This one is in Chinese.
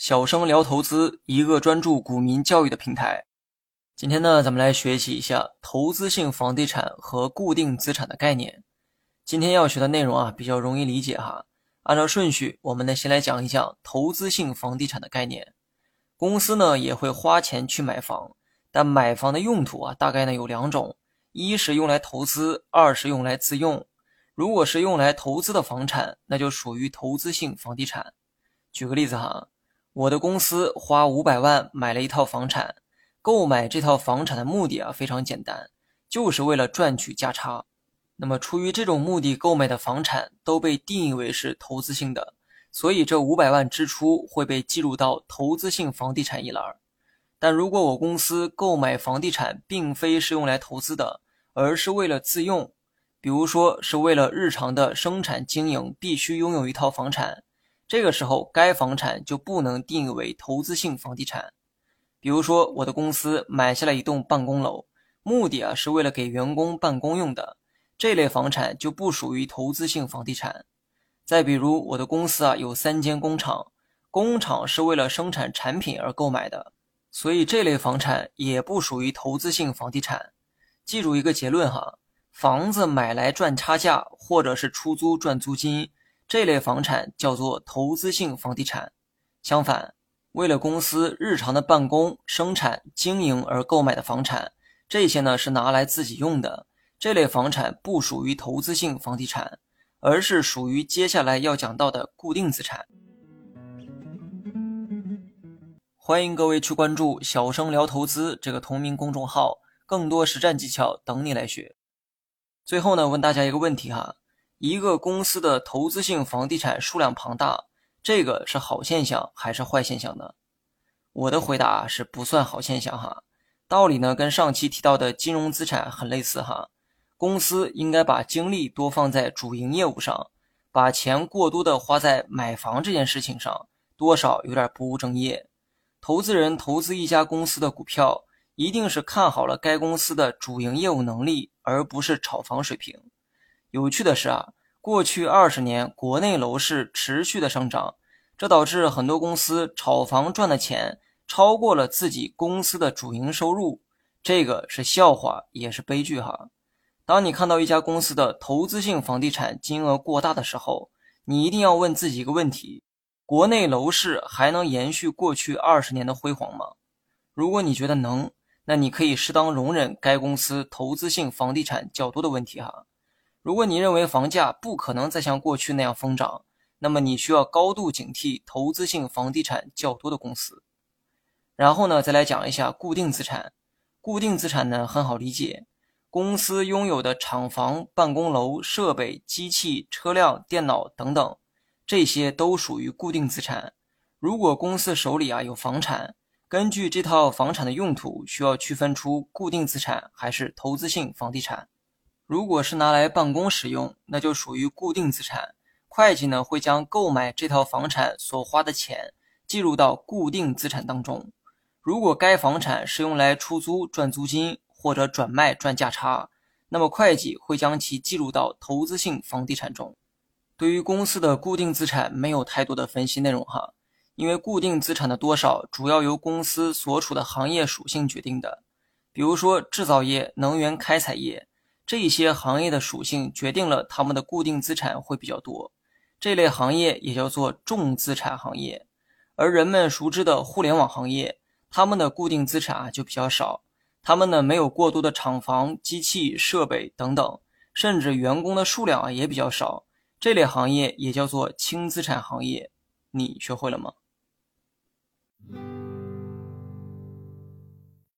小生聊投资，一个专注股民教育的平台。今天呢，咱们来学习一下投资性房地产和固定资产的概念。今天要学的内容啊，比较容易理解哈。按照顺序，我们呢先来讲一讲投资性房地产的概念。公司呢也会花钱去买房，但买房的用途啊，大概呢有两种：一是用来投资，二是用来自用。如果是用来投资的房产，那就属于投资性房地产。举个例子哈。我的公司花五百万买了一套房产，购买这套房产的目的啊非常简单，就是为了赚取价差。那么出于这种目的购买的房产都被定义为是投资性的，所以这五百万支出会被计入到投资性房地产一栏。但如果我公司购买房地产并非是用来投资的，而是为了自用，比如说是为了日常的生产经营必须拥有一套房产。这个时候，该房产就不能定义为投资性房地产。比如说，我的公司买下了一栋办公楼，目的啊是为了给员工办公用的，这类房产就不属于投资性房地产。再比如，我的公司啊有三间工厂，工厂是为了生产产品而购买的，所以这类房产也不属于投资性房地产。记住一个结论哈：房子买来赚差价，或者是出租赚租金。这类房产叫做投资性房地产。相反，为了公司日常的办公、生产、经营而购买的房产，这些呢是拿来自己用的。这类房产不属于投资性房地产，而是属于接下来要讲到的固定资产。欢迎各位去关注“小生聊投资”这个同名公众号，更多实战技巧等你来学。最后呢，问大家一个问题哈。一个公司的投资性房地产数量庞大，这个是好现象还是坏现象呢？我的回答是不算好现象哈。道理呢跟上期提到的金融资产很类似哈。公司应该把精力多放在主营业务上，把钱过多的花在买房这件事情上，多少有点不务正业。投资人投资一家公司的股票，一定是看好了该公司的主营业务能力，而不是炒房水平。有趣的是啊，过去二十年国内楼市持续的上涨，这导致很多公司炒房赚的钱超过了自己公司的主营收入，这个是笑话也是悲剧哈。当你看到一家公司的投资性房地产金额过大的时候，你一定要问自己一个问题：国内楼市还能延续过去二十年的辉煌吗？如果你觉得能，那你可以适当容忍该公司投资性房地产较多的问题哈。如果你认为房价不可能再像过去那样疯涨，那么你需要高度警惕投资性房地产较多的公司。然后呢，再来讲一下固定资产。固定资产呢很好理解，公司拥有的厂房、办公楼、设备、机器、车辆、电脑等等，这些都属于固定资产。如果公司手里啊有房产，根据这套房产的用途，需要区分出固定资产还是投资性房地产。如果是拿来办公使用，那就属于固定资产。会计呢会将购买这套房产所花的钱计入到固定资产当中。如果该房产是用来出租赚租金或者转卖赚价差，那么会计会将其计入到投资性房地产中。对于公司的固定资产没有太多的分析内容哈，因为固定资产的多少主要由公司所处的行业属性决定的。比如说制造业、能源开采业。这些行业的属性决定了他们的固定资产会比较多，这类行业也叫做重资产行业。而人们熟知的互联网行业，他们的固定资产啊就比较少，他们呢没有过多的厂房、机器设备等等，甚至员工的数量啊也比较少。这类行业也叫做轻资产行业。你学会了吗？